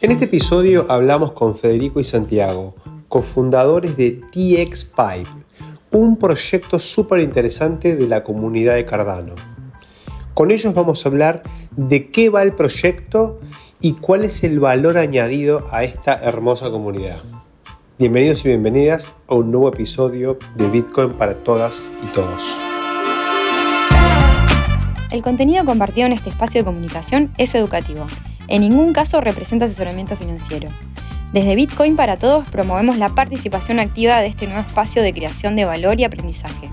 En este episodio hablamos con Federico y Santiago, cofundadores de TX Pipe, un proyecto súper interesante de la comunidad de Cardano. Con ellos vamos a hablar de qué va el proyecto y cuál es el valor añadido a esta hermosa comunidad. Bienvenidos y bienvenidas a un nuevo episodio de Bitcoin para todas y todos. El contenido compartido en este espacio de comunicación es educativo. En ningún caso representa asesoramiento financiero. Desde Bitcoin para Todos promovemos la participación activa de este nuevo espacio de creación de valor y aprendizaje.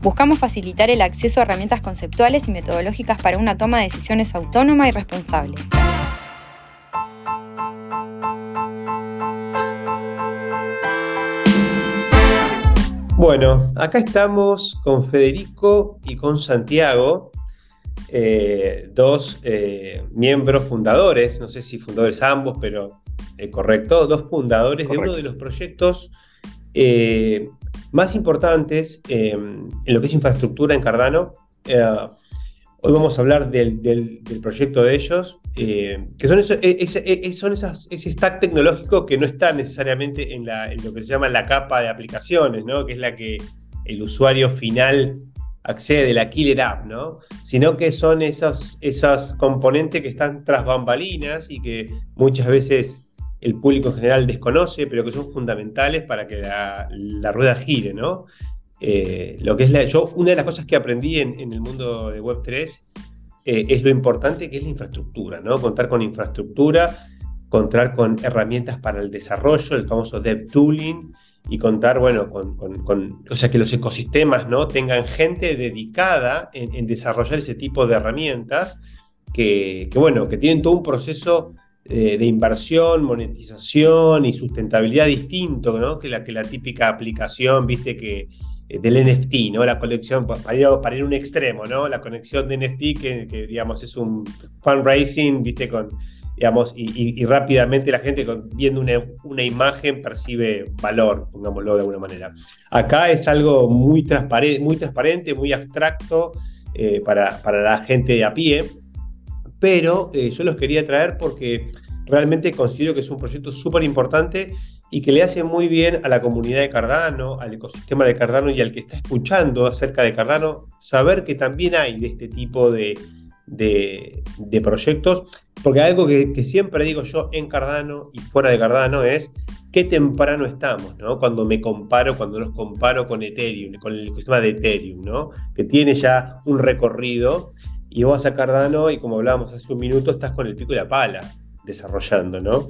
Buscamos facilitar el acceso a herramientas conceptuales y metodológicas para una toma de decisiones autónoma y responsable. Bueno, acá estamos con Federico y con Santiago, eh, dos eh, miembros fundadores, no sé si fundadores ambos, pero eh, correcto, dos fundadores de uno de los proyectos más importantes en lo que es infraestructura en Cardano. hoy vamos a hablar del, proyecto de ellos, que son, son esas, ese stack tecnológico que no está necesariamente en, en, lo que se llama la capa de aplicaciones, ¿no? que es la que el usuario final accede de la killer app, ¿no? Sino que son esos, esos componentes que están tras bambalinas y que muchas veces el público en general desconoce, pero que son fundamentales para que la, rueda gire, ¿no? Eh, lo que es yo, una de las cosas que aprendí en, el mundo de Web3 eh, es lo importante que es la infraestructura, ¿no? Contar con infraestructura, contar con herramientas para el desarrollo, el famoso dev tooling, y contar, bueno, con, o sea, que los ecosistemas, ¿no? Tengan gente dedicada en, desarrollar ese tipo de herramientas que, bueno, que tienen todo un proceso eh, de inversión, monetización y sustentabilidad distinto, ¿no? Que la, que la típica aplicación, viste, que eh, del NFT, ¿no? La colección, para ir, para ir a un extremo, ¿no? La conexión de NFT, que, que digamos es un fundraising, viste, con y, rápidamente la gente viendo una, imagen percibe valor, pongámoslo de alguna manera. Acá es algo muy, transparente, muy, abstracto eh, para, la gente de a pie, pero eh, yo los quería traer porque realmente considero que es un proyecto súper importante y que le hace muy bien a la comunidad de Cardano, al ecosistema de Cardano y al que está escuchando acerca de Cardano, saber que también hay de este tipo de, de, proyectos, porque algo que, siempre digo yo en Cardano y fuera de Cardano es qué temprano estamos, ¿no? Cuando me comparo, cuando los comparo con Ethereum, con el ecosistema de Ethereum, ¿no? Que tiene ya un recorrido y vos a Cardano y como hablábamos hace un minuto, estás con el pico y la pala desarrollando, ¿no?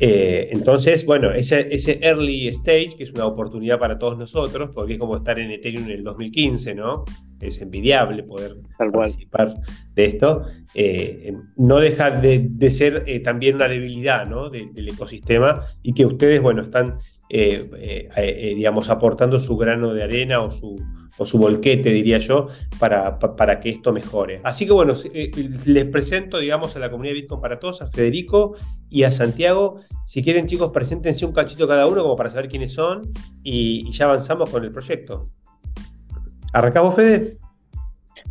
Eh, entonces, bueno, ese, ese early stage, que es una oportunidad para todos nosotros, porque es como estar en Ethereum en el 2015, ¿no? Es envidiable poder participar de esto. Eh, no deja de, ser eh, también una debilidad ¿no? del ecosistema y que ustedes, bueno, están, digamos, aportando su grano de arena o su, o su volquete, diría yo, para, para, que esto mejore. Así que bueno, eh, les presento, digamos, a la comunidad de Bitcoin para todos, a Federico y a Santiago. Si quieren, chicos, preséntense un cachito cada uno como para saber quiénes son y, ya avanzamos con el proyecto. ¿Arrancamos, Fede?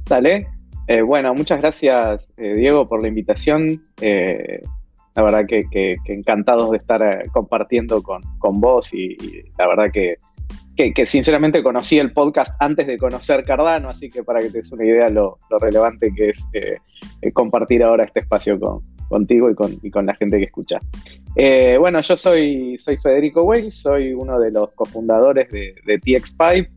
Dale. Eh, bueno, muchas gracias, eh, Diego, por la invitación. la verdad que, encantados de estar compartiendo con, con vos y la verdad que que, sinceramente conocí el podcast antes de conocer Cardano, así que para que te des una idea lo, relevante que es eh, eh, compartir ahora este espacio contigo y con, la gente que escucha. Eh, bueno, yo soy, Federico Weil, soy uno de los cofundadores de, de TX5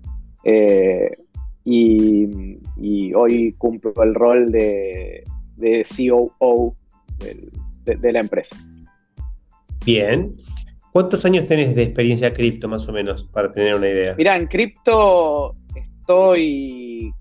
y, hoy cumplo el rol de, de COO de la empresa. Bien, ¿Cuántos años tenés de experiencia cripto, más o menos, para tener una idea? Mira, en cripto estoy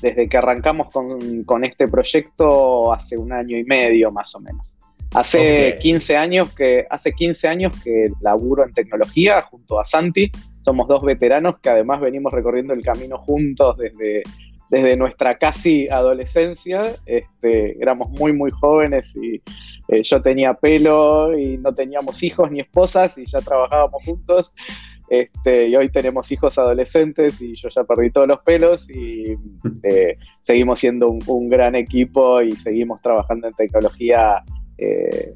desde que arrancamos con, este proyecto hace un año y medio, más o menos. Hace 15 años que hace 15 años que laburo en tecnología junto a Santi. Somos dos veteranos que además venimos recorriendo el camino juntos desde, desde nuestra casi adolescencia. Este, éramos muy, muy jóvenes y eh, yo tenía pelo y no teníamos hijos ni esposas y ya trabajábamos juntos. Este, y hoy tenemos hijos adolescentes y yo ya perdí todos los pelos y eh, seguimos siendo un, gran equipo y seguimos trabajando en tecnología eh,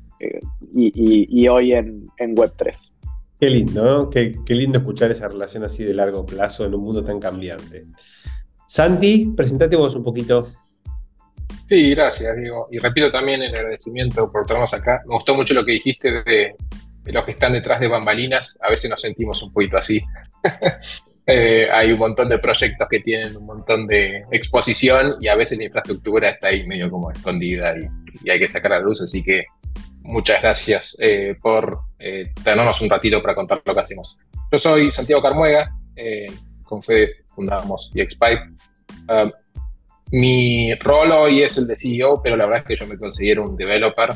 y, hoy en, Web3. Qué lindo, ¿no? Qué, qué, lindo escuchar esa relación así de largo plazo en un mundo tan cambiante. Santi, presentate vos un poquito. Sí, gracias, Diego. Y repito también el agradecimiento por tenernos acá. Me gustó mucho lo que dijiste de, los que están detrás de bambalinas. A veces nos sentimos un poquito así. Eh, hay un montón de proyectos que tienen un montón de exposición y a veces la infraestructura está ahí medio como escondida y, hay que sacar la luz. Así que muchas gracias eh, por eh, tenernos un ratito para contar lo que hacemos. Yo soy Santiago Carmuega, con Fede fundamos EXPipe. Um, mi rol hoy es el de CEO, pero la verdad es que yo me considero un developer.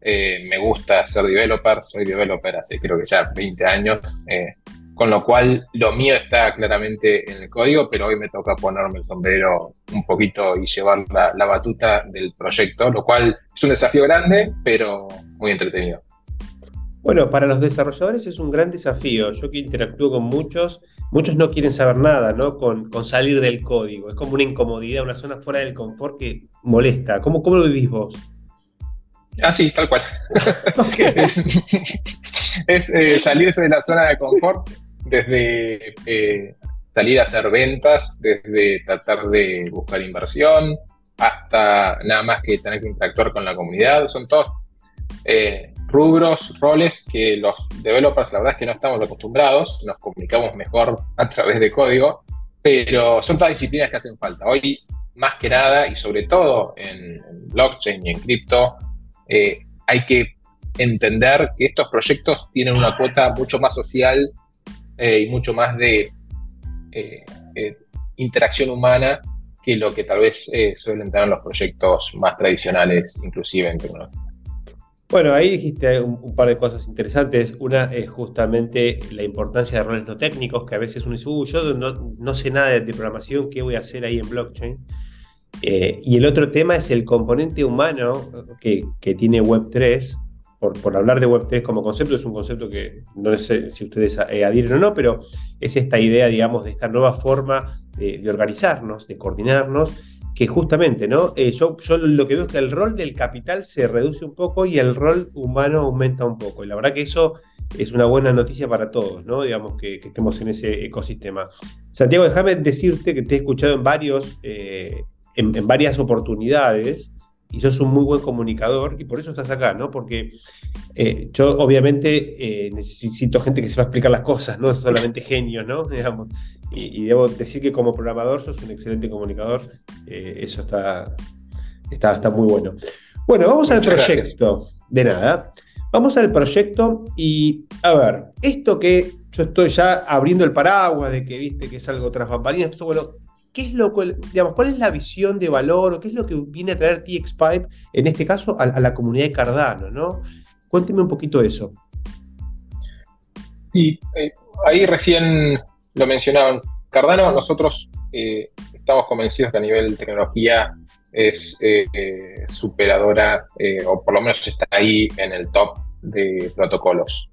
Eh, me gusta ser developer, soy developer hace creo que ya 20 años, eh, con lo cual lo mío está claramente en el código, pero hoy me toca ponerme el sombrero un poquito y llevar la, la batuta del proyecto, lo cual es un desafío grande, pero muy entretenido. Bueno, para los desarrolladores es un gran desafío. Yo que interactúo con muchos, muchos no quieren saber nada, ¿no? Con, salir del código. Es como una incomodidad, una zona fuera del confort que molesta. ¿Cómo, cómo lo vivís vos? Ah, sí, tal cual. es, eh, salirse de la zona de confort desde eh, salir a hacer ventas, desde tratar de buscar inversión, hasta nada más que tener que interactuar con la comunidad. Son todos eh, rubros, roles que los developers la verdad es que no estamos acostumbrados, nos comunicamos mejor a través de código, pero son todas disciplinas que hacen falta. Hoy, más que nada, y sobre todo en, blockchain y en cripto, eh, hay que entender que estos proyectos tienen una cuota mucho más social eh, y mucho más de eh, interacción humana que lo que tal vez suelen tener los proyectos más tradicionales, inclusive en tecnología. Bueno, ahí dijiste un, par de cosas interesantes. Una es justamente la importancia de roles no técnicos, que a veces uno dice, uh, yo no, sé nada de, programación, ¿qué voy a hacer ahí en blockchain? Eh, y el otro tema es el componente humano que, tiene Web3. Por, por, hablar de Web3 como concepto, es un concepto que no sé si ustedes eh, adhieren o no, pero es esta idea, digamos, de esta nueva forma de organizarnos, de coordinarnos que justamente, ¿no? Eh, yo, lo que veo es que el rol del capital se reduce un poco y el rol humano aumenta un poco. Y la verdad que eso es una buena noticia para todos, ¿no? Digamos que, estemos en ese ecosistema. Santiago, déjame decirte que te he escuchado en varios, eh, en, varias oportunidades y sos un muy buen comunicador y por eso estás acá, ¿no? Porque eh, yo obviamente necesito gente que sepa explicar las cosas, no solamente genios, ¿no? Digamos, y, debo decir que como programador sos un excelente comunicador. Eh, eso está, está, está, muy bueno. Bueno, vamos al proyecto. De nada. Vamos al proyecto y a ver, esto que yo estoy ya abriendo el paraguas de que viste que es algo tras bambalinas, bueno, ¿qué es lo digamos, cuál es la visión de valor o qué es lo que viene a traer TXPipe, en este caso, a, la comunidad de Cardano, ¿no? Cuénteme un poquito de eso. Sí, eh, ahí recién lo mencionaban. Cardano, nosotros eh, estamos convencidos que a nivel de tecnología es eh, eh, superadora, o por lo menos está ahí en el top de protocolos.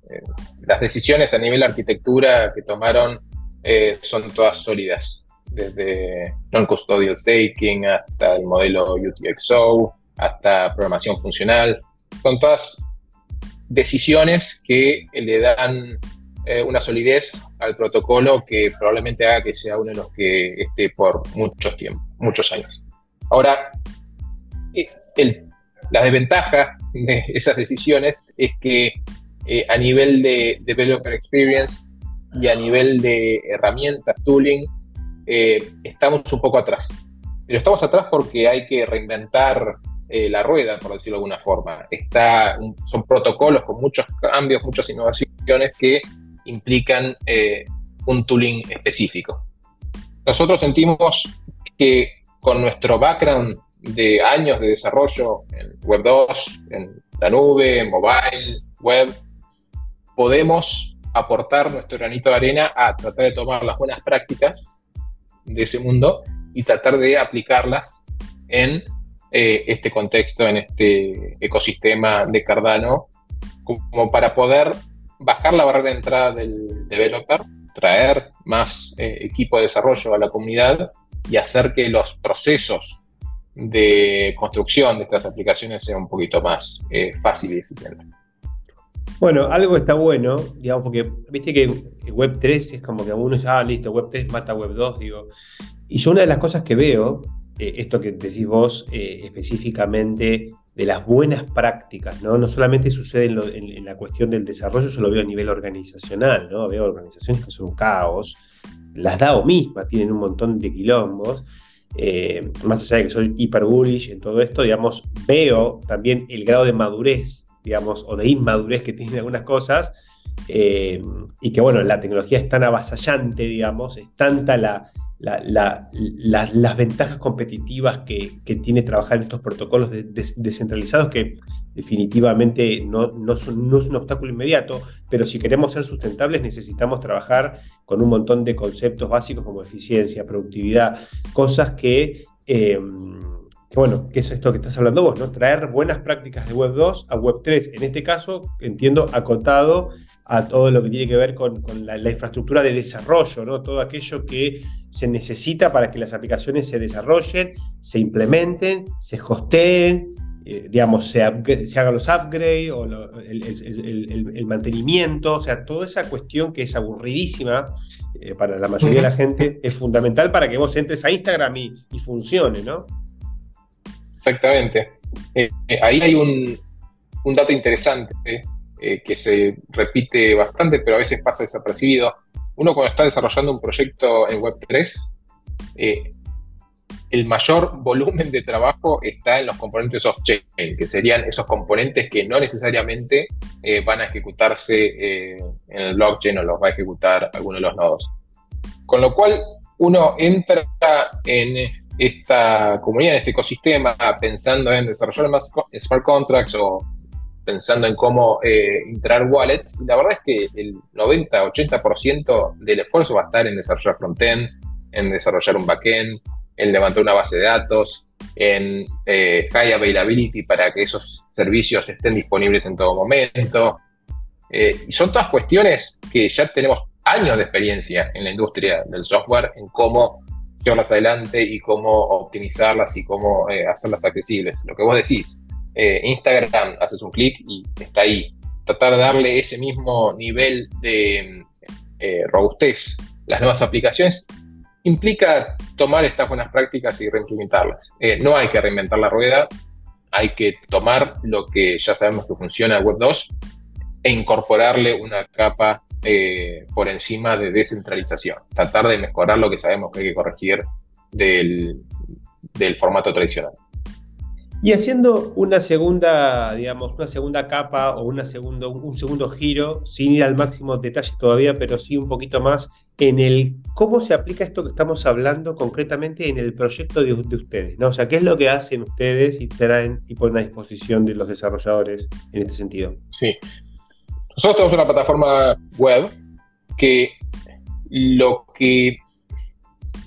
las decisiones a nivel arquitectura que tomaron son todas sólidas, desde non-custodial staking hasta el modelo UTXO, hasta programación funcional. Son todas decisiones que le dan eh, una solidez al protocolo que probablemente haga que sea uno de los que esté por muchos tiempos, muchos años. Ahora, eh, la desventaja de esas decisiones es que eh, a nivel de developer experience y a nivel de herramientas, tooling, estamos un poco atrás. Pero estamos atrás porque hay que reinventar la rueda, por decirlo de alguna forma. Está, son protocolos con muchos cambios, muchas innovaciones que implican eh, un tooling específico. Nosotros sentimos que con nuestro background de años de desarrollo en Web 2, en la nube, en mobile, web, podemos aportar nuestro granito de arena a tratar de tomar las buenas prácticas de ese mundo y tratar de aplicarlas en eh, este contexto, en este ecosistema de Cardano, como para poder bajar la barrera de entrada del developer, traer más eh, equipo de desarrollo a la comunidad y hacer que los procesos de construcción de estas aplicaciones sea un poquito más eh, fácil y eficiente. Bueno, algo está bueno, digamos, porque viste que Web 3 es como que uno dice, ah, listo, Web 3 mata Web 2, digo. Y yo una de las cosas que veo, eh, esto que decís vos eh, específicamente de las buenas prácticas, ¿no? No solamente sucede en, la cuestión del desarrollo, yo lo veo a nivel organizacional, ¿no? Veo organizaciones que son un caos, las DAO mismas tienen un montón de quilombos, eh, más allá de que soy hiper bullish en todo esto, digamos, veo también el grado de madurez, digamos, o de inmadurez que tienen algunas cosas, eh, y que, bueno, la tecnología es tan avasallante, digamos, es tanta la, las ventajas competitivas que, tiene trabajar en estos protocolos descentralizados que definitivamente no, no, es un obstáculo inmediato, pero si queremos ser sustentables necesitamos trabajar con un montón de conceptos básicos como eficiencia, productividad, cosas que, eh, bueno, que es esto que estás hablando vos, ¿no? Traer buenas prácticas de Web 2 a Web 3, en este caso, entiendo, acotado a todo lo que tiene que ver con, la, infraestructura de desarrollo, ¿no? Todo aquello que se necesita para que las aplicaciones se desarrollen, se implementen, se hosteen, eh, digamos, se, hagan los upgrades o el, mantenimiento, o sea, toda esa cuestión que es aburridísima eh, para la mayoría de la gente es fundamental para que vos entres a Instagram y, funcione, ¿no? Exactamente. Eh, ahí hay un, un dato interesante que se repite bastante, pero a veces pasa desapercibido uno cuando está desarrollando un proyecto en Web3, eh, el mayor volumen de trabajo está en los componentes off-chain, que serían esos componentes que no necesariamente eh, van a ejecutarse eh, en el blockchain o los va a ejecutar alguno de los nodos. Con lo cual, uno entra en esta comunidad, en este ecosistema, pensando en desarrollar más smart contracts o pensando en cómo eh, integrar wallets, la verdad es que el 90-80% del esfuerzo va a estar en desarrollar frontend, en desarrollar un backend, en levantar una base de datos, en eh, high availability para que esos servicios estén disponibles en todo momento. Eh, y son todas cuestiones que ya tenemos años de experiencia en la industria del software, en cómo llevarlas adelante y cómo optimizarlas y cómo hacerlas accesibles. Lo que vos decís, eh, Instagram, haces un clic y está ahí. Tratar de darle ese mismo nivel de eh, robustez las nuevas aplicaciones implica tomar estas buenas prácticas y reimplementarlas. Eh, no hay que reinventar la rueda, hay que tomar lo que ya sabemos que funciona Web 2 e incorporarle una capa por encima de descentralización. Tratar de mejorar lo que sabemos que hay que corregir del formato tradicional. Y haciendo una segunda, digamos, una segunda capa o una segundo, un segundo giro, sin ir al máximo detalle todavía, pero sí un poquito más en el cómo se aplica esto que estamos hablando concretamente en el proyecto de, ustedes, ¿no? O sea, ¿qué es lo que hacen ustedes y traen y ponen a disposición de los desarrolladores en este sentido? Sí. Nosotros tenemos una plataforma web que lo que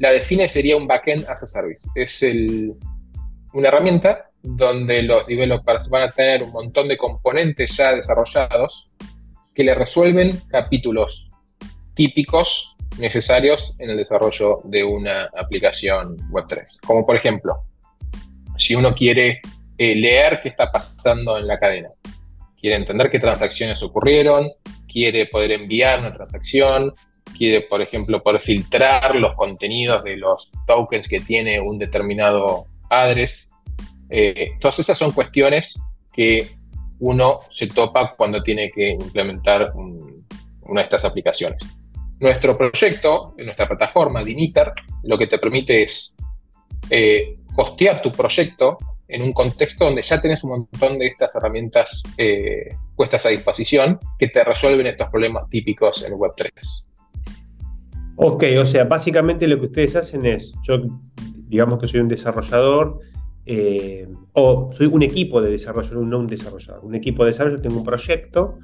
la define sería un backend as a service. Es el, una herramienta donde los developers van a tener un montón de componentes ya desarrollados que le resuelven capítulos típicos necesarios en el desarrollo de una aplicación Web3. Como por ejemplo, si uno quiere eh, leer qué está pasando en la cadena, quiere entender qué transacciones ocurrieron, quiere poder enviar una transacción, quiere, por ejemplo, poder filtrar los contenidos de los tokens que tiene un determinado address eh, todas esas son cuestiones que uno se topa cuando tiene que implementar una de estas aplicaciones. Nuestro proyecto, nuestra plataforma Dimitar, lo que te permite es eh, costear tu proyecto en un contexto donde ya tienes un montón de estas herramientas eh, puestas a disposición que te resuelven estos problemas típicos en Web3. Ok, o sea, básicamente lo que ustedes hacen es, yo digamos que soy un desarrollador, eh, o soy un equipo de desarrollo, no un desarrollador, un equipo de desarrollo, tengo un proyecto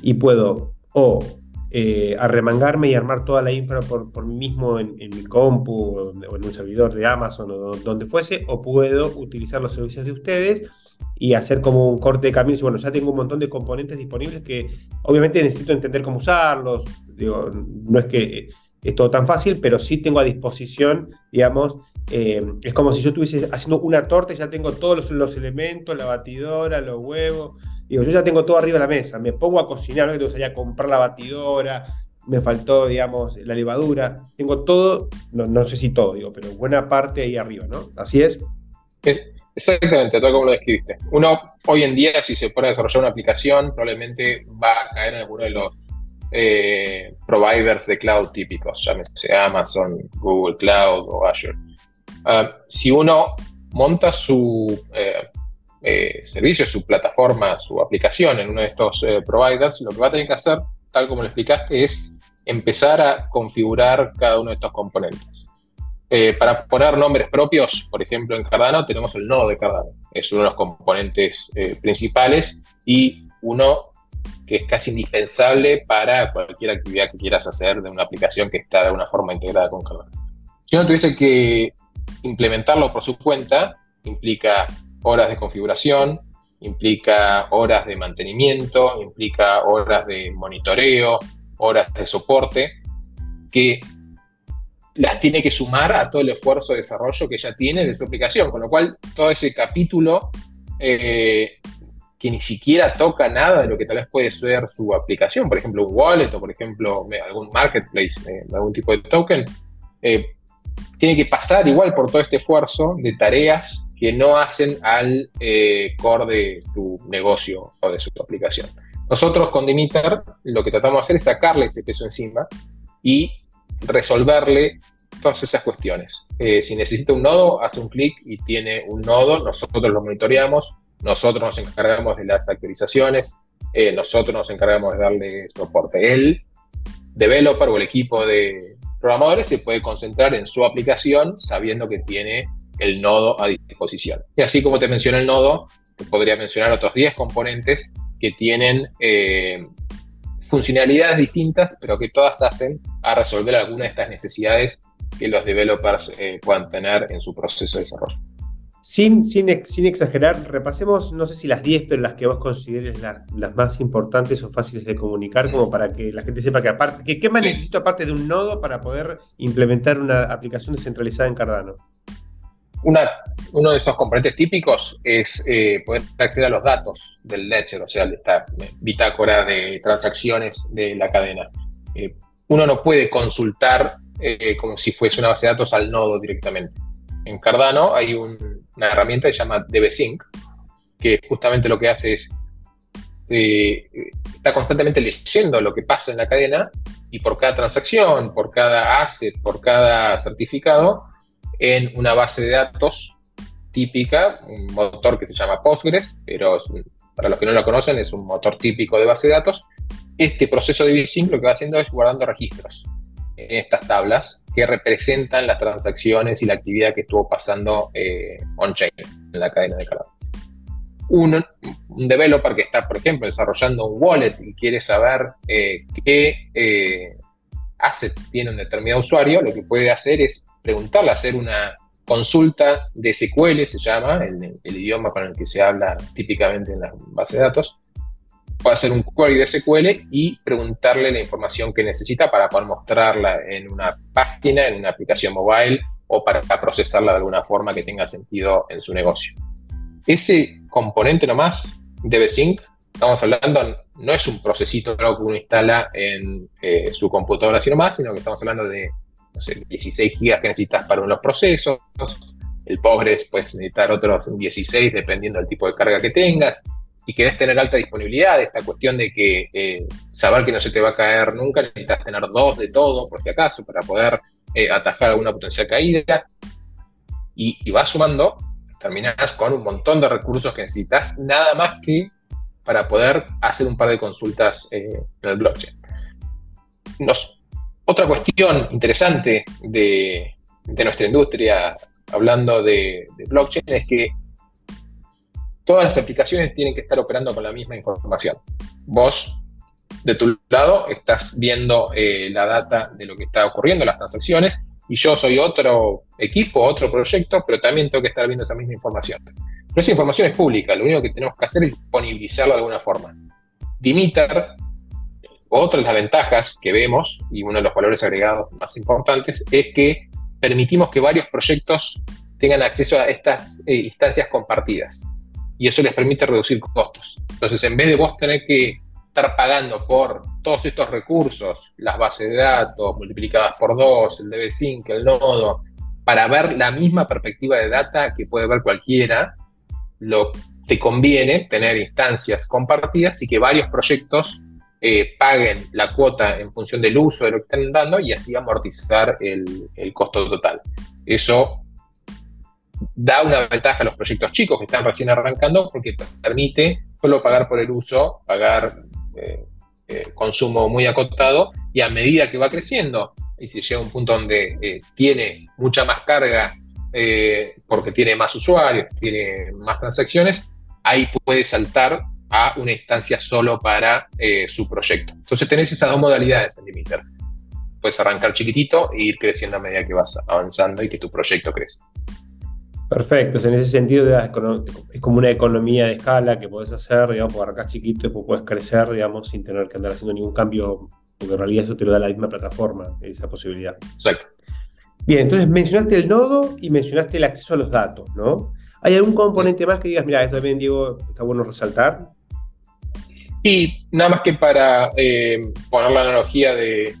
y puedo o eh, arremangarme y armar toda la infra por, mí mismo en, mi compu o, en un servidor de Amazon o donde fuese, o puedo utilizar los servicios de ustedes y hacer como un corte de camino. Bueno, ya tengo un montón de componentes disponibles que obviamente necesito entender cómo usarlos. Digo, no es que es todo tan fácil, pero sí tengo a disposición, digamos, eh, es como si yo estuviese haciendo una torta y ya tengo todos los, elementos, la batidora, los huevos. Digo, yo ya tengo todo arriba de la mesa, me pongo a cocinar, no que tengo que salir a comprar la batidora, me faltó, digamos, la levadura. Tengo todo, no, sé si todo, digo, pero buena parte ahí arriba, ¿no? Así es. exactamente, todo como lo describiste. Uno, hoy en día, si se pone a desarrollar una aplicación, probablemente va a caer en alguno de los eh, providers de cloud típicos, llámese Amazon, Google Cloud o Azure. Ah, si uno monta su eh, eh, servicio, su plataforma, su aplicación en uno de estos providers, lo que va a tener que hacer, tal como lo explicaste, es empezar a configurar cada uno de estos componentes. para poner nombres propios, por ejemplo, en Cardano tenemos el nodo de Cardano. Es uno de los componentes principales y uno que es casi indispensable para cualquier actividad que quieras hacer de una aplicación que está de alguna forma integrada con Cardano. Si uno tuviese que implementarlo por su cuenta, implica horas de configuración, implica horas de mantenimiento, implica horas de monitoreo, horas de soporte, que las tiene que sumar a todo el esfuerzo de desarrollo que ya tiene de su aplicación, con lo cual todo ese capítulo eh, que ni siquiera toca nada de lo que tal vez puede ser su aplicación, por ejemplo un wallet o por ejemplo algún marketplace, eh, algún tipo de token, eh, tiene que pasar igual por todo este esfuerzo de tareas que no hacen al eh, core de tu negocio o de su aplicación. Nosotros con Dimiter lo que tratamos de hacer es sacarle ese peso encima y resolverle todas esas cuestiones. si necesita un nodo, hace un clic y tiene un nodo, nosotros lo monitoreamos, nosotros nos encargamos de las actualizaciones, eh, nosotros nos encargamos de darle soporte. El developer o el equipo de programadores se puede concentrar en su aplicación sabiendo que tiene el nodo a disposición. Y así como te mencioné el nodo, te podría mencionar otros 10 componentes que tienen eh, funcionalidades distintas, pero que todas hacen a resolver alguna de estas necesidades que los developers eh, puedan tener en su proceso de desarrollo. Sin, sin, exagerar, repasemos, no sé si las 10, pero las que vos consideres las más importantes o fáciles de comunicar, como para que la gente sepa que aparte, que, ¿qué más necesito aparte de un nodo para poder implementar una aplicación descentralizada en Cardano? Una, uno de estos componentes típicos es eh, poder acceder a los datos del ledger, o sea, de esta bitácora de transacciones de la cadena. Eh, uno no puede consultar eh, como si fuese una base de datos al nodo directamente en Cardano hay una herramienta que se llama DBSync, que justamente lo que hace es, está constantemente leyendo lo que pasa en la cadena y por cada transacción, por cada asset, por cada certificado, en una base de datos típica, un motor que se llama Postgres, pero para los que no lo conocen es un motor típico de base de datos. Este proceso de DBSync lo que va haciendo es guardando registros en estas tablas que representan las transacciones y la actividad que estuvo pasando eh, on-chain en la cadena de Cardano. Un, un, developer que está, por ejemplo, desarrollando un wallet y quiere saber eh, qué eh, assets tiene un determinado usuario, lo que puede hacer es preguntarle, hacer una consulta de SQL, se llama, el, el idioma con el que se habla típicamente en la base de datos, puede hacer un query de SQL y preguntarle la información que necesita para poder mostrarla en una página, en una aplicación mobile o para procesarla de alguna forma que tenga sentido en su negocio. Ese componente nomás de estamos hablando, no es un procesito que uno instala en eh, su computadora sino más, sino que estamos hablando de no sé, 16 gigas que necesitas para unos procesos. El Postgres puedes necesitar otros 16 dependiendo del tipo de carga que tengas si querés tener alta disponibilidad, esta cuestión de que eh, saber que no se te va a caer nunca, necesitas tener dos de todo, por si acaso, para poder eh, atajar alguna potencial caída. Y, y vas sumando, terminás con un montón de recursos que necesitas, nada más que para poder hacer un par de consultas eh, en el blockchain. otra cuestión interesante de, nuestra industria, hablando de blockchain, es que todas las aplicaciones tienen que estar operando con la misma información. Vos, de tu lado, estás viendo eh, la data de lo que está ocurriendo, las transacciones, y yo soy otro equipo, otro proyecto, pero también tengo que estar viendo esa misma información. Pero esa información es pública, lo único que tenemos que hacer es disponibilizarla de alguna forma. Dimiter, otra de las ventajas que vemos, y uno de los valores agregados más importantes, es que permitimos que varios proyectos tengan acceso a estas eh, instancias compartidas. Y eso les permite reducir costos. Entonces, en vez de vos tener que estar pagando por todos estos recursos, las bases de datos multiplicadas por dos, el DB5, el nodo, para ver la misma perspectiva de data que puede ver cualquiera, lo te conviene tener instancias compartidas y que varios proyectos eh, paguen la cuota en función del uso de lo que están dando y así amortizar el, el costo total. Eso da una ventaja a los proyectos chicos que están recién arrancando porque permite solo pagar por el uso, pagar eh, eh, consumo muy acotado y a medida que va creciendo y si llega a un punto donde eh, tiene mucha más carga porque tiene más usuarios, tiene más transacciones, ahí puede saltar a una instancia solo para su proyecto. Entonces tenés esas dos modalidades en Limiter. Puedes arrancar chiquitito e ir creciendo a medida que vas avanzando y que tu proyecto crece. Perfecto, en ese sentido es como una economía de escala que puedes hacer, digamos, por arrancar chiquito y después puedes crecer, digamos, sin tener que andar haciendo ningún cambio, porque en realidad eso te lo da la misma plataforma, esa posibilidad. Exacto. Bien, entonces mencionaste el nodo y mencionaste el acceso a los datos, ¿no? ¿Hay algún componente más que digas, mira, esto también, Diego, está bueno resaltar? Y nada más que para eh, poner la analogía de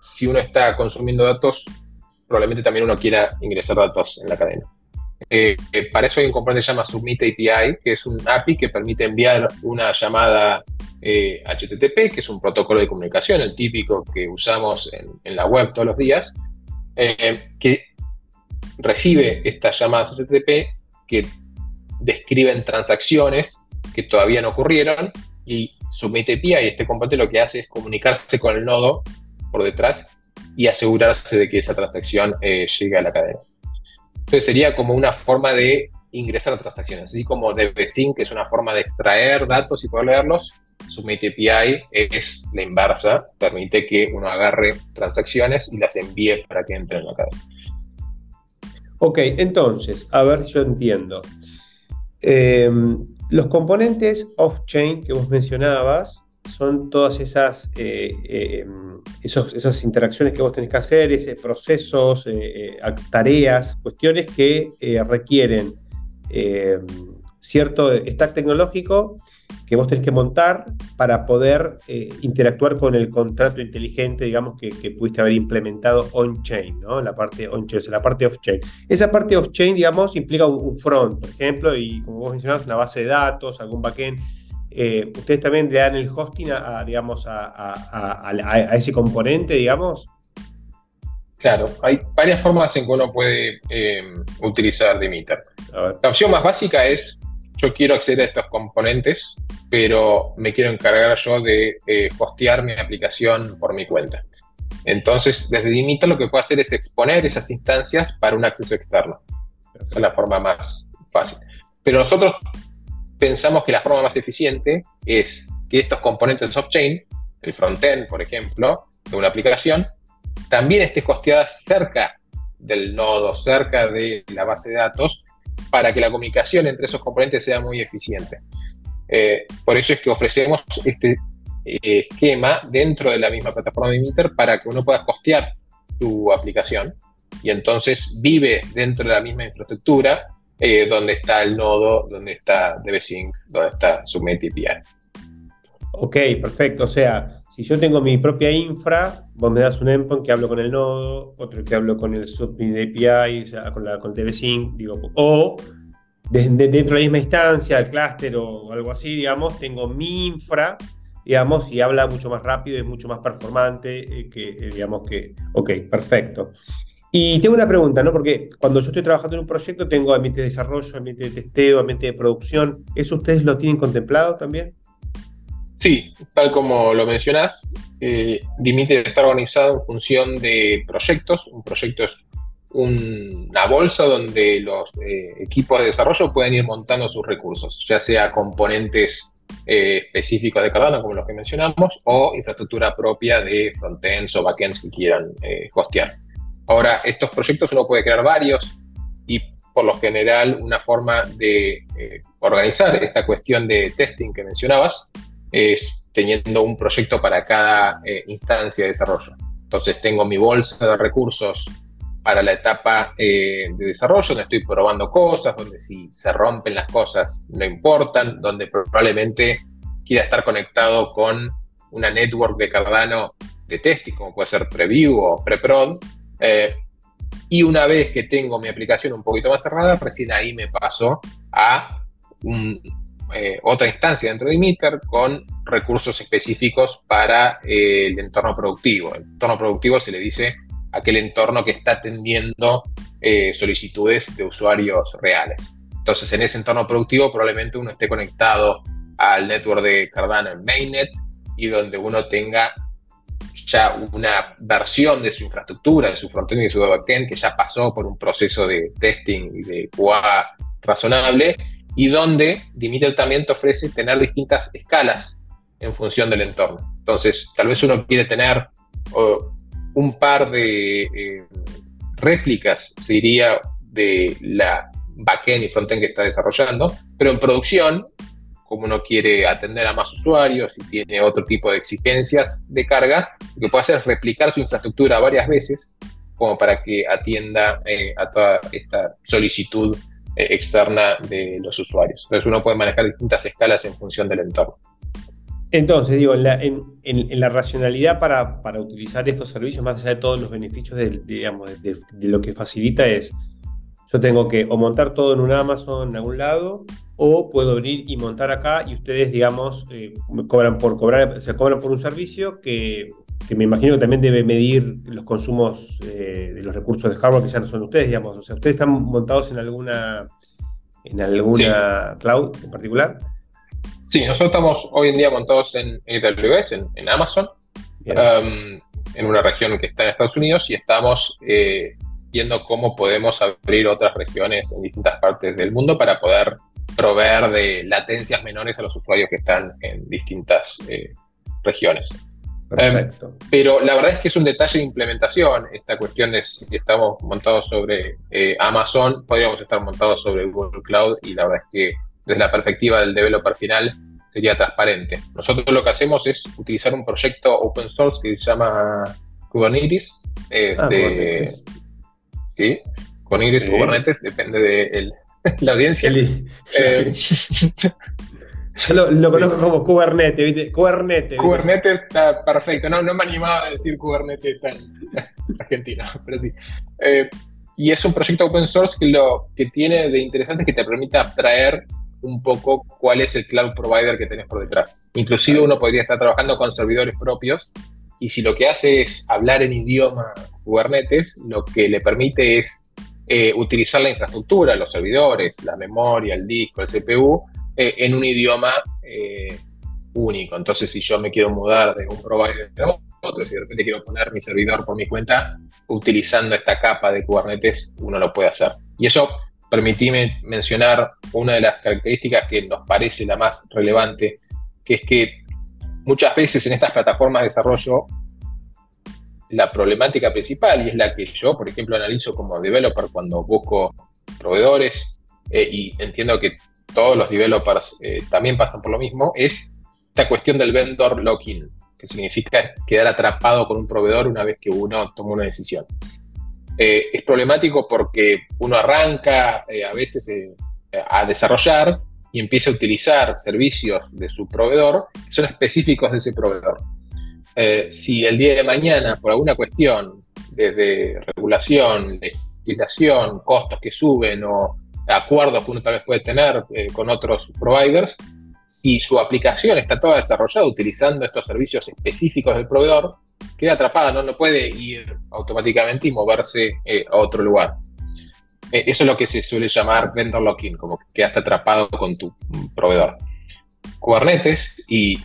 si uno está consumiendo datos, probablemente también uno quiera ingresar datos en la cadena. Eh, para eso hay un componente que se llama Submit API, que es un API que permite enviar una llamada HTTP, eh, que es un protocolo de comunicación, el típico que usamos en, la web todos los días, eh, que recibe estas llamadas HTTP que describen transacciones que todavía no ocurrieron y Submit API, este componente lo que hace es comunicarse con el nodo por detrás y asegurarse de que esa transacción llegue a la cadena. Entonces sería como una forma de ingresar transacciones, así como DB-Sync es una forma de extraer datos y poder leerlos, Submit API es la inversa, permite que uno agarre transacciones y las envíe para que entren en la cadena. Ok, entonces, a ver si yo entiendo. Em, los componentes off-chain que vos mencionabas son todas esas, eh, eh, esas interacciones que vos tenés que hacer, esos procesos, eh, tareas, cuestiones que requieren cierto stack tecnológico que vos tenés que montar para poder interactuar con el contrato inteligente, digamos, que, pudiste haber implementado on-chain, ¿no? La parte on-chain, la parte off-chain. Esa parte off-chain, digamos, implica un, un, front, por ejemplo, y como vos mencionabas, una base de datos, algún backend eh, ¿ustedes también le dan el hosting a, digamos, a, ese componente, digamos? Claro, hay varias formas en que uno puede eh, utilizar Demeter. La opción más básica es, yo quiero acceder a estos componentes, pero me quiero encargar yo de eh, hostear mi aplicación por mi cuenta. Entonces, desde Demeter lo que puedo hacer es exponer esas instancias para un acceso externo. Esa es la forma más fácil. Pero nosotros pensamos que la forma más eficiente es que estos componentes soft-chain, el frontend, por ejemplo, de una aplicación, también esté costeada cerca del nodo, cerca de la base de datos, para que la comunicación entre esos componentes sea muy eficiente. Eh, por eso es que ofrecemos este eh, esquema dentro de la misma plataforma de Emitter para que uno pueda costear tu aplicación y entonces vive dentro de la misma infraestructura eh, dónde está el nodo, dónde está DBSync, dónde está Submit API. Ok, perfecto. O sea, si yo tengo mi propia infra, vos me das un endpoint que hablo con el nodo, otro que hablo con el Submit API, o sea, con, la, con DBSync, digo, o dentro de la misma instancia, el clúster o algo así, digamos, tengo mi infra, digamos, y habla mucho más rápido, es mucho más performante, eh, que, eh, digamos que, ok, perfecto. Y tengo una pregunta, ¿no? Porque cuando yo estoy trabajando en un proyecto tengo ambiente de desarrollo, ambiente de testeo, ambiente de producción. ¿Eso ustedes lo tienen contemplado también? Sí, tal como lo mencionás, eh, Dimitri está organizado en función de proyectos. Un proyecto es una bolsa donde los eh, equipos de desarrollo pueden ir montando sus recursos, ya sea componentes eh, específicos de Cardano, como los que mencionamos, o infraestructura propia de frontends o backends que quieran eh, hostear. Ahora, estos proyectos uno puede crear varios y por lo general una forma de eh, organizar esta cuestión de testing que mencionabas es teniendo un proyecto para cada eh, instancia de desarrollo. Entonces tengo mi bolsa de recursos para la etapa de desarrollo, donde estoy probando cosas, donde si se rompen las cosas no importan, donde probablemente quiera estar conectado con una network de Cardano de testing, como puede ser Preview o Preprod. Eh, y una vez que tengo mi aplicación un poquito más cerrada, recién ahí me paso a eh, otra instancia dentro de Emitter con recursos específicos para eh, el entorno productivo. El entorno productivo se le dice aquel entorno que está atendiendo solicitudes de usuarios reales. Entonces, en ese entorno productivo probablemente uno esté conectado al network de Cardano en Mainnet y donde uno tenga ya una versión de su infraestructura, de su frontend y de su backend que ya pasó por un proceso de testing y de QA razonable y donde Dimitri también te ofrece tener distintas escalas en función del entorno. Entonces, tal vez uno quiere tener un par de eh, réplicas, se diría, de la backend y frontend que está desarrollando, pero en producción como uno quiere atender a más usuarios y tiene otro tipo de exigencias de carga, lo que puede hacer es replicar su infraestructura varias veces como para que atienda eh, a toda esta solicitud eh, externa de los usuarios. Entonces uno puede manejar distintas escalas en función del entorno. Entonces, digo, en la, racionalidad para, utilizar estos servicios, más allá de todos los beneficios digamos, de, lo que facilita, es yo tengo que o montar todo en un Amazon en algún lado, o puedo venir y montar acá y ustedes, digamos, eh, cobran por cobrar, se cobran por un servicio que, me imagino que también debe medir los consumos eh, de los recursos de hardware que ya no son ustedes, digamos. O sea, ustedes están montados en alguna en alguna cloud en particular. Sí, nosotros estamos hoy en día montados en AWS, en, Amazon, um, en una región que está en Estados Unidos y estamos eh, viendo cómo podemos abrir otras regiones en distintas partes del mundo para poder proveer de latencias menores a los usuarios que están en distintas eh, regiones. Em, pero la verdad es que es un detalle de implementación esta cuestión de si estamos montados sobre eh, Amazon, podríamos estar montados sobre Google Cloud y la verdad es que desde la perspectiva del developer final sería transparente. Nosotros lo que hacemos es utilizar un proyecto open source que se llama Kubernetes. Eh, ah, Kubernetes. Sí, Kubernetes, Kubernetes, depende del la audiencia. Eh, yo lo, conozco como Kubernetes, ¿viste? Kubernetes. Kubernetes está perfecto. No, no me animaba a decir Kubernetes tan argentino, pero sí. Eh, y es un proyecto open source que lo que tiene de interesante es que te permite abstraer un poco cuál es el cloud provider que tenés por detrás. Inclusive uno podría estar trabajando con servidores propios y si lo que hace es hablar en idioma Kubernetes, lo que le permite es eh, utilizar la infraestructura, los servidores, la memoria, el disco, el CPU, eh, en un idioma eh, único. Entonces, si yo me quiero mudar de un provider a otro, si de repente quiero poner mi servidor por mi cuenta, utilizando esta capa de Kubernetes, uno lo puede hacer. Y eso, permitime mencionar una de las características que nos parece la más relevante, que es que muchas veces en estas plataformas de desarrollo la problemática principal, y es la que yo, por ejemplo, analizo como developer cuando busco proveedores, eh, y entiendo que todos los developers eh, también pasan por lo mismo, es esta cuestión del vendor lock-in, que significa quedar atrapado con un proveedor una vez que uno toma una decisión. Eh, es problemático porque uno arranca a veces a desarrollar y empieza a utilizar servicios de su proveedor que son específicos de ese proveedor. Eh, si el día de mañana, por alguna cuestión, desde regulación, legislación, costos que suben o acuerdos que uno tal vez puede tener eh, con otros providers, si su aplicación está toda desarrollada utilizando estos servicios específicos del proveedor, queda atrapada, no, no puede ir automáticamente y moverse eh, a otro lugar. eso es lo que se suele llamar vendor lock-in, como que quedaste atrapado con tu proveedor. Kubernetes y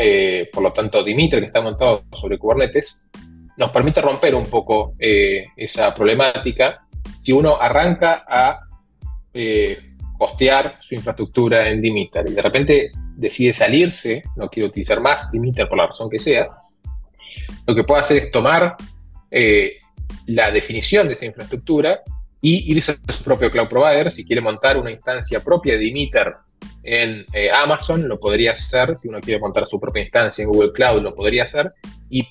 eh, por lo tanto Dimitri, que está montado sobre Kubernetes, nos permite romper un poco eh, esa problemática. Si uno arranca a eh, postear su infraestructura en Dimitri y de repente decide salirse, no quiere utilizar más Dimitri por la razón que sea, lo que puede hacer es tomar la definición de esa infraestructura y irse a su propio cloud provider. Si quiere montar una instancia propia de Dimitri en eh, Amazon, lo podría hacer, si uno quiere montar su propia instancia en Google Cloud, lo podría hacer, y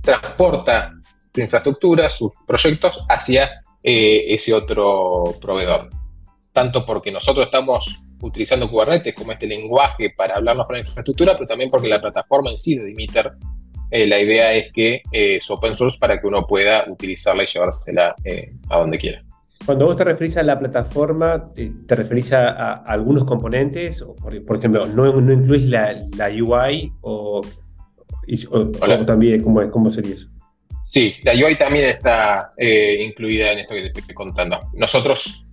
transporta su infraestructura, sus proyectos hacia ese otro proveedor. Tanto porque nosotros estamos utilizando Kubernetes como este lenguaje para hablarnos con la infraestructura, pero también porque la plataforma en sí de Dimiter, la idea es que es open source para que uno pueda utilizarla y llevársela a donde quiera. Cuando vos te referís a la plataforma, ¿te, referís a, algunos componentes? Por, ejemplo, ¿no, no incluís la, UI o, también ¿cómo, cómo sería eso? Sí, la UI también está eh, incluida en esto que te estoy contando. Nosotros,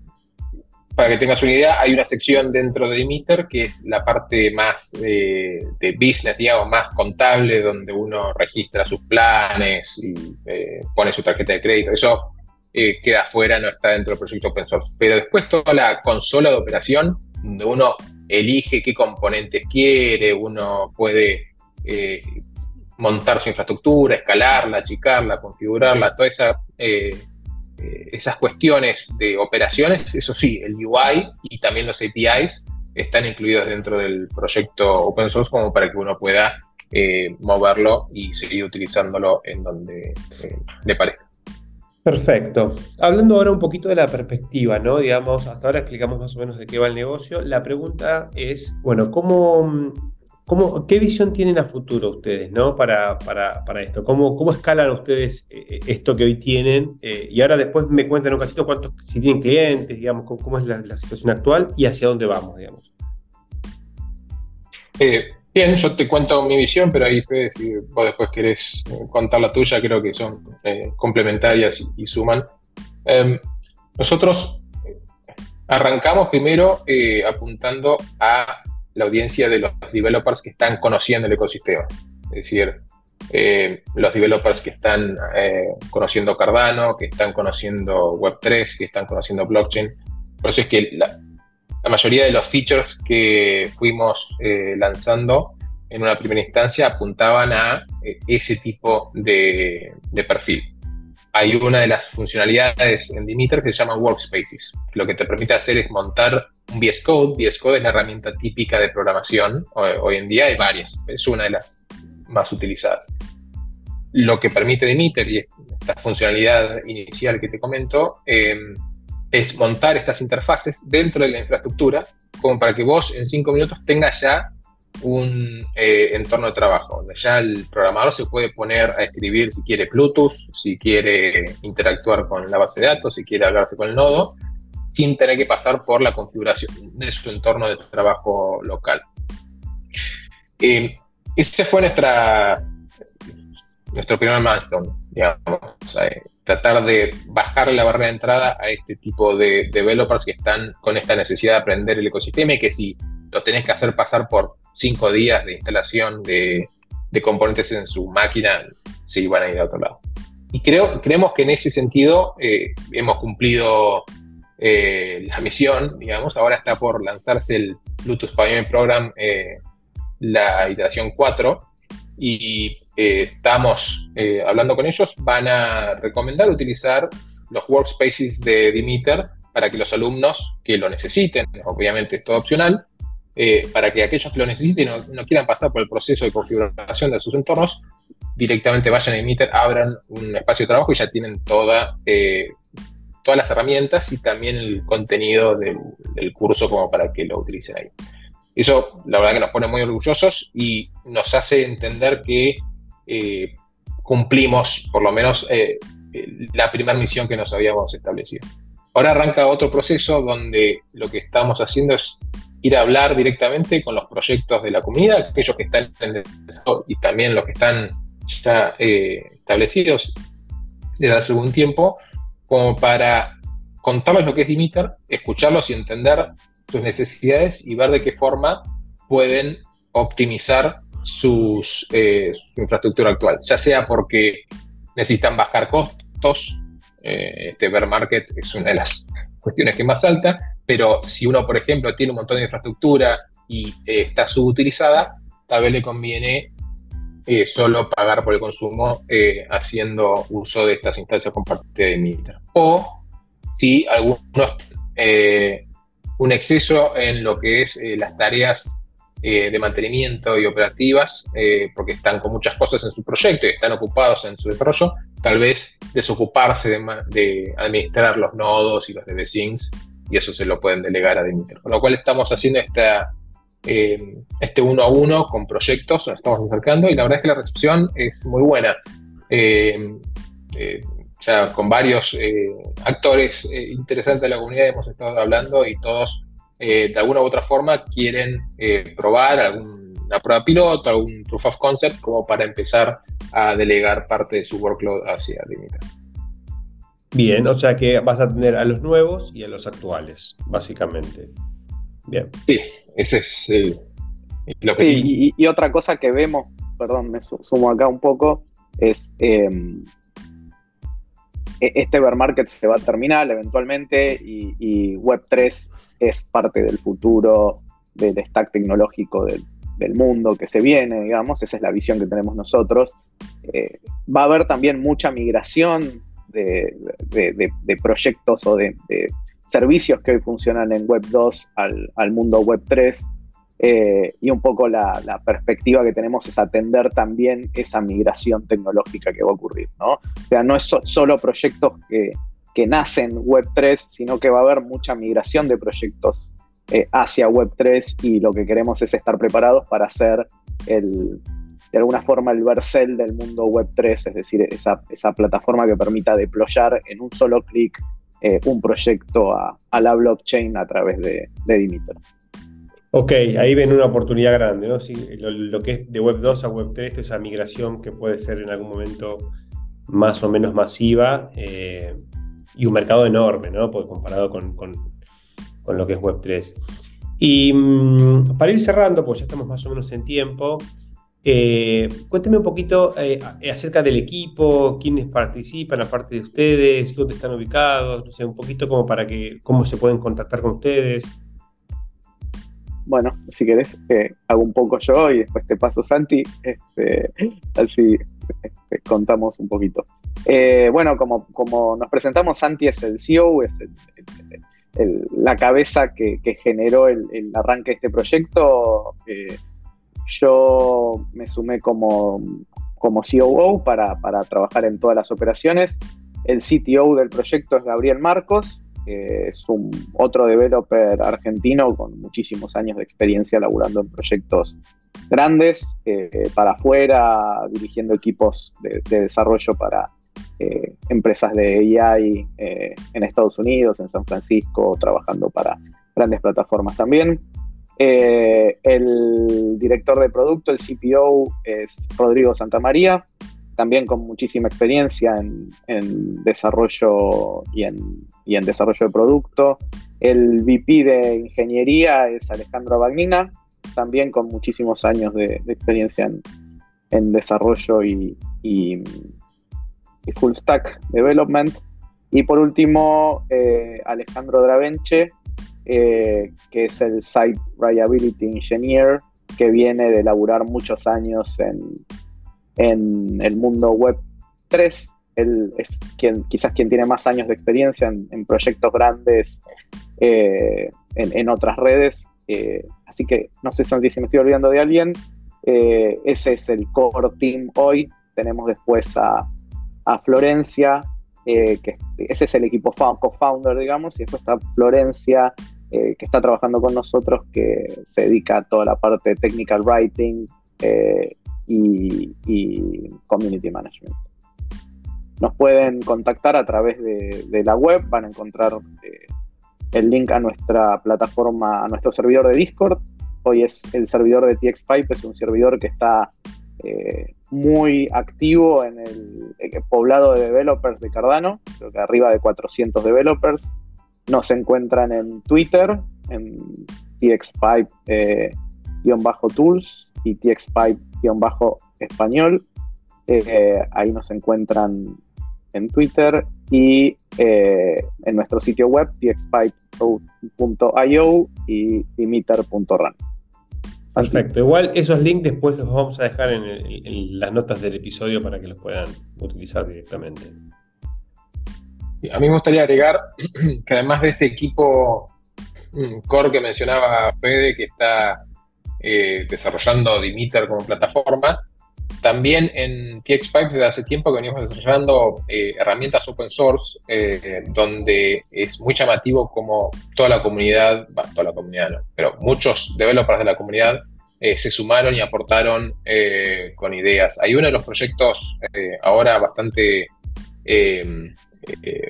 para que tengas una idea, hay una sección dentro de Emitter que es la parte más eh, de business, digamos, más contable, donde uno registra sus planes y eh, pone su tarjeta de crédito. Eso eh, queda fuera, no está dentro del proyecto open source. Pero después toda la consola de operación, donde uno elige qué componentes quiere, uno puede montar su infraestructura, escalarla, achicarla, configurarla, todas esa, eh, esas cuestiones de operaciones, eso sí, el UI y también los APIs están incluidos dentro del proyecto open source como para que uno pueda moverlo y seguir utilizándolo en donde le parezca. Perfecto. Hablando ahora un poquito de la perspectiva, ¿no? Digamos, hasta ahora explicamos más o menos de qué va el negocio. La pregunta es, bueno, ¿cómo, cómo qué visión tienen a futuro ustedes, ¿no? Para, para, esto. ¿Cómo, ¿Cómo escalan ustedes eh, esto que hoy tienen? Eh, y ahora después me cuentan un cachito cuántos, si tienen clientes, digamos, cómo, es la, situación actual y hacia dónde vamos, digamos. Eh, Bien, yo te cuento mi visión, pero ahí Fede, si vos después querés eh, contar la tuya, creo que son eh, complementarias y, suman. Em, nosotros eh, arrancamos primero apuntando a la audiencia de los developers que están conociendo el ecosistema. Es decir, los developers que están conociendo Cardano, que están conociendo Web3, que están conociendo blockchain. Por eso es que la, mayoría de los features que fuimos eh, lanzando en una primera instancia apuntaban a eh, ese tipo de, perfil. Hay una de las funcionalidades en Dimiter que se llama Workspaces. lo que te permite hacer es montar un VS Code. VS Code es la herramienta típica de programación. Hoy, en día hay varias, es una de las más utilizadas. Lo que permite Dimiter y esta funcionalidad inicial que te comento, eh, es montar estas interfaces dentro de la infraestructura, como para que vos en cinco minutos tengas ya un eh, entorno de trabajo, donde ya el programador se puede poner a escribir si quiere Bluetooth, si quiere interactuar con la base de datos, si quiere hablarse con el nodo, sin tener que pasar por la configuración de su entorno de trabajo local. Eh, ese fue nuestra, nuestro primer milestone, digamos. Eh, tratar de bajar la barrera de entrada a este tipo de developers que están con esta necesidad de aprender el ecosistema y que si lo tenés que hacer pasar por cinco días de instalación de, componentes en su máquina, se iban a ir a otro lado. Y creemos que en ese sentido eh, hemos cumplido eh, la misión, digamos. Ahora está por lanzarse el Bluetooth Pavement Program, eh, la iteración 4, y estamos hablando con ellos, van a recomendar utilizar los workspaces de Dimiter para que los alumnos que lo necesiten, obviamente es todo opcional, eh, para que aquellos que lo necesiten y no, quieran pasar por el proceso de configuración de sus entornos, directamente vayan a Dimiter, abran un espacio de trabajo y ya tienen toda, todas las herramientas y también el contenido del, curso como para que lo utilicen ahí. Eso la verdad que nos pone muy orgullosos y nos hace entender que eh, cumplimos por lo menos eh, la primera misión que nos habíamos establecido. Ahora arranca otro proceso donde lo que estamos haciendo es ir a hablar directamente con los proyectos de la comunidad, aquellos que están en desarrollo y también los que están ya eh, establecidos desde hace algún tiempo, como para contarles lo que es Dimiter, escucharlos y entender sus necesidades y ver de qué forma pueden optimizar eh, su infraestructura actual, ya sea porque necesitan bajar costos, eh, este bear market es una de las cuestiones que más salta, pero si uno, por ejemplo, tiene un montón de infraestructura y eh, está subutilizada, tal vez le conviene solo pagar por el consumo haciendo uso de estas instancias compartidas de Mitra. O si algunos un exceso en lo que es las tareas eh, de mantenimiento y operativas, eh, porque están con muchas cosas en su proyecto y están ocupados en su desarrollo, tal vez desocuparse de, administrar los nodos y los DB-Syncs y eso se lo pueden delegar a Dimiter. Con lo cual estamos haciendo eh, este uno a uno con proyectos, nos estamos acercando y la verdad es que la recepción es muy buena. Eh, ya con varios actores interesantes de la comunidad hemos estado hablando y todos de alguna u otra forma quieren probar algún una prueba piloto, algún proof of concept, como para empezar a delegar parte de su workload hacia Dimiter. Bien, o sea que vas a tener a los nuevos y a los actuales, básicamente. Bien. Sí, ese es el, lo que... Sí, y, otra cosa que vemos, perdón, me sumo acá un poco, es em, e-, este bear market se va a terminar eventualmente y, y Web3 es parte del futuro del stack tecnológico del, del mundo que se viene, digamos, esa es la visión que tenemos nosotros. Eh, va a haber también mucha migración de, proyectos o de, servicios que hoy funcionan en Web 2 al, mundo Web 3. Eh, y un poco la, perspectiva que tenemos es atender también esa migración tecnológica que va a ocurrir, ¿no? O sea, no es solo proyectos que, que nacen Web 3, sino que va a haber mucha migración de proyectos eh, hacia Web3 y lo que queremos es estar preparados para hacer el, de alguna forma el versel del mundo Web3, es decir, esa, plataforma que permita deployar en un solo clic eh, un proyecto a, la blockchain a través de, de. Ok, ahí ven una oportunidad grande, ¿no? lo, que es de Web 2 a Web 3, esa migración que puede ser en algún momento más o menos masiva eh, y un mercado enorme, ¿no? Porque comparado con, con lo que es Web3. Y mm, para ir cerrando, pues ya estamos más o menos en tiempo, eh, cuénteme un poquito eh, acerca del equipo, quiénes participan aparte de ustedes, dónde están ubicados, no sé, un poquito como para que, cómo se pueden contactar con ustedes. Bueno, si querés, eh, hago un poco yo y después te paso Santi, este, así este, contamos un poquito. bueno, como, como nos presentamos, Santi es el CEO, es el la cabeza que, generó el, arranque de este proyecto. Yo me sumé como, como COO para, trabajar en todas las operaciones. El CTO del proyecto es Gabriel Marcos, es un otro developer argentino con muchísimos años de experiencia laburando en proyectos grandes, eh, para afuera, dirigiendo equipos de desarrollo para, eh, empresas de AI eh, en Estados Unidos, en San Francisco, trabajando para grandes plataformas también. Eh, el director de producto, el CPO, es Rodrigo Santamaría, también con muchísima experiencia en, desarrollo y en, desarrollo de producto. El VP de ingeniería es Alejandro Bagnina, también con muchísimos años de, experiencia en, desarrollo y, y Full Stack Development. Y por último, eh, Alejandro Dravenche, eh, que es el Site Reliability Engineer, que viene de laburar muchos años en, en el mundo web 3. Él es quien, quizás quien tiene más años de experiencia en, proyectos grandes eh, en, otras redes. así que no sé si me estoy olvidando de alguien. ese es el core team hoy. Tenemos después a a Florencia, eh, que ese es el equipo co-founder, digamos, y después está Florencia, eh, que está trabajando con nosotros, que se dedica a toda la parte de technical writing eh, y, community management. Nos pueden contactar a través de, la web, van a encontrar el link a nuestra plataforma, a nuestro servidor de Discord. Hoy es el servidor de TXPipe, es un servidor que está muy activo en el, poblado de developers de Cardano, creo que arriba de 400 developers. Nos encuentran en Twitter, en txpipe-tools eh, y txpipe-español. Eh, ahí nos encuentran en Twitter y eh, en nuestro sitio web txpipe.io y emitter.run. Perfecto. Igual esos links después los vamos a dejar en, las notas del episodio para que los puedan utilizar directamente. A mí me gustaría agregar que además de este equipo mm, core que mencionaba Fede, que está eh, desarrollando Dimiter como plataforma, también en TXPipe desde hace tiempo que venimos desarrollando eh, herramientas open source, eh, donde es muy llamativo como toda la comunidad, toda la comunidad no, pero muchos developers de la comunidad se sumaron y aportaron con ideas. Hay uno de los proyectos ahora bastante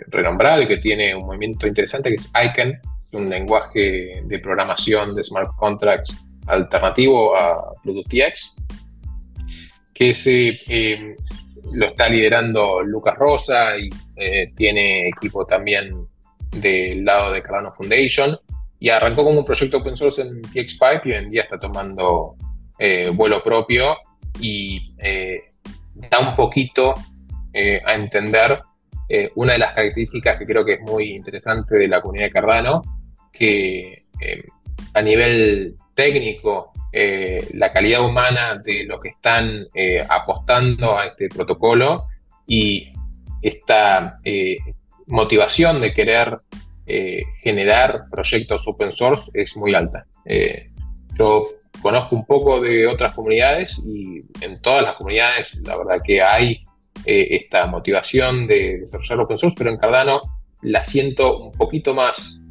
renombrado y que tiene un movimiento interesante que es ICANN, un lenguaje de programación de smart contracts alternativo a Bluetooth TX, que se, eh, lo está liderando Lucas Rosa y eh, tiene equipo también del lado de Cardano Foundation. Y arrancó como un proyecto open source en TXPipe y hoy en día está tomando eh, vuelo propio y da un poquito a entender una de las características que creo que es muy interesante de la comunidad de Cardano, que a nivel técnico, eh, la calidad humana de los que están eh, apostando a este protocolo y esta eh, motivación de querer generar proyectos open source es muy alta. yo conozco un poco de otras comunidades y en todas las comunidades la verdad que hay esta motivación de desarrollar open source, pero en Cardano la siento un poquito más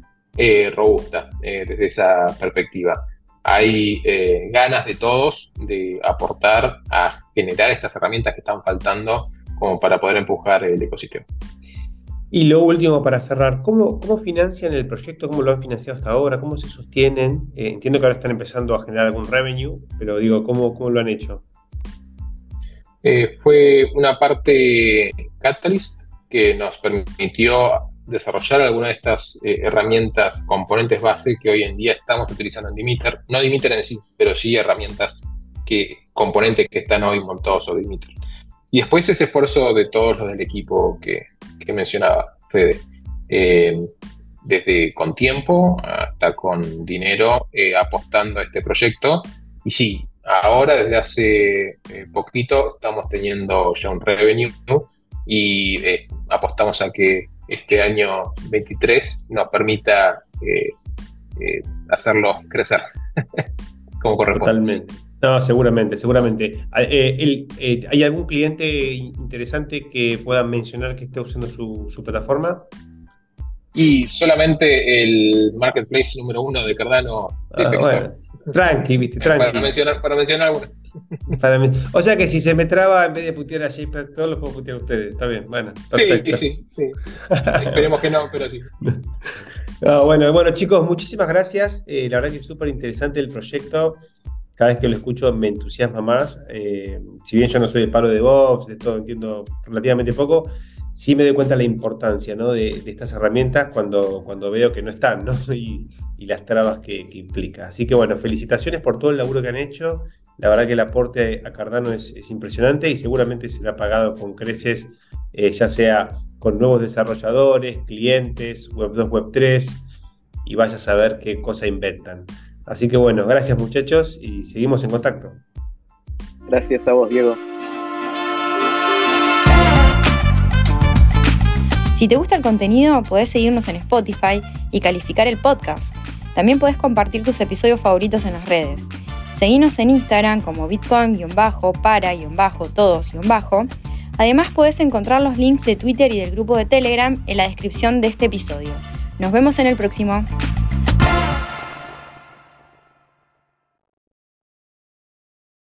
robusta desde esa perspectiva hay eh, ganas de todos de aportar a generar estas herramientas que están faltando como para poder empujar el ecosistema. Y lo último para cerrar, ¿cómo, financian el proyecto? ¿Cómo lo han financiado hasta ahora? ¿Cómo se sostienen? Eh, entiendo que ahora están empezando a generar algún revenue, pero digo, ¿cómo, cómo lo han hecho? Eh, fue una parte Catalyst que nos permitió desarrollar alguna de estas eh, herramientas, componentes base que hoy en día estamos utilizando en Dimiter. No Dimiter en sí, pero sí herramientas, que, componentes que están hoy montados sobre Dimiter. Y después ese esfuerzo de todos los del equipo que, mencionaba Fede. Eh, desde con tiempo hasta con dinero apostando a este proyecto. Y sí, ahora desde hace poquito estamos teniendo ya un revenue y apostamos a que este año 23 nos permita eh, eh, hacerlo crecer como corresponde. Totalmente. No, seguramente, seguramente. Ah, eh, ¿Hay algún cliente interesante que pueda mencionar que esté usando su, plataforma? Y solamente el marketplace número uno de Cardano. Ah, tranqui, viste, tranqui. Para mencionar, para mencionar alguno. O sea que si se me traba, en vez de putear a JPEG, todos los puedo putear a ustedes. Está bien, bueno. Perfecto. Sí, sí, sí. Esperemos que no, pero sí. bueno, bueno, chicos, muchísimas gracias. Eh, la verdad que es súper interesante el proyecto. Cada vez que lo escucho me entusiasma más. Eh, si bien yo no soy de palo de Bobs, de todo entiendo relativamente poco, sí me doy cuenta de la importancia ¿no? de, estas herramientas cuando, cuando veo que no están ¿no? Y, las trabas que, implica. Así que bueno, felicitaciones por todo el laburo que han hecho la verdad que el aporte a Cardano es, impresionante y seguramente será pagado con creces, eh, ya sea con nuevos desarrolladores, clientes, Web 2, Web 3, y vaya a saber qué cosa inventan. Así que bueno, gracias muchachos y seguimos en contacto. Gracias a vos, Diego. Si te gusta el contenido, podés seguirnos en Spotify y calificar el podcast. También podés compartir tus episodios favoritos en las redes. Seguinos en Instagram como bitcoin-para-todos- Además puedes encontrar los links de Twitter y del grupo de Telegram en la descripción de este episodio. Nos vemos en el próximo.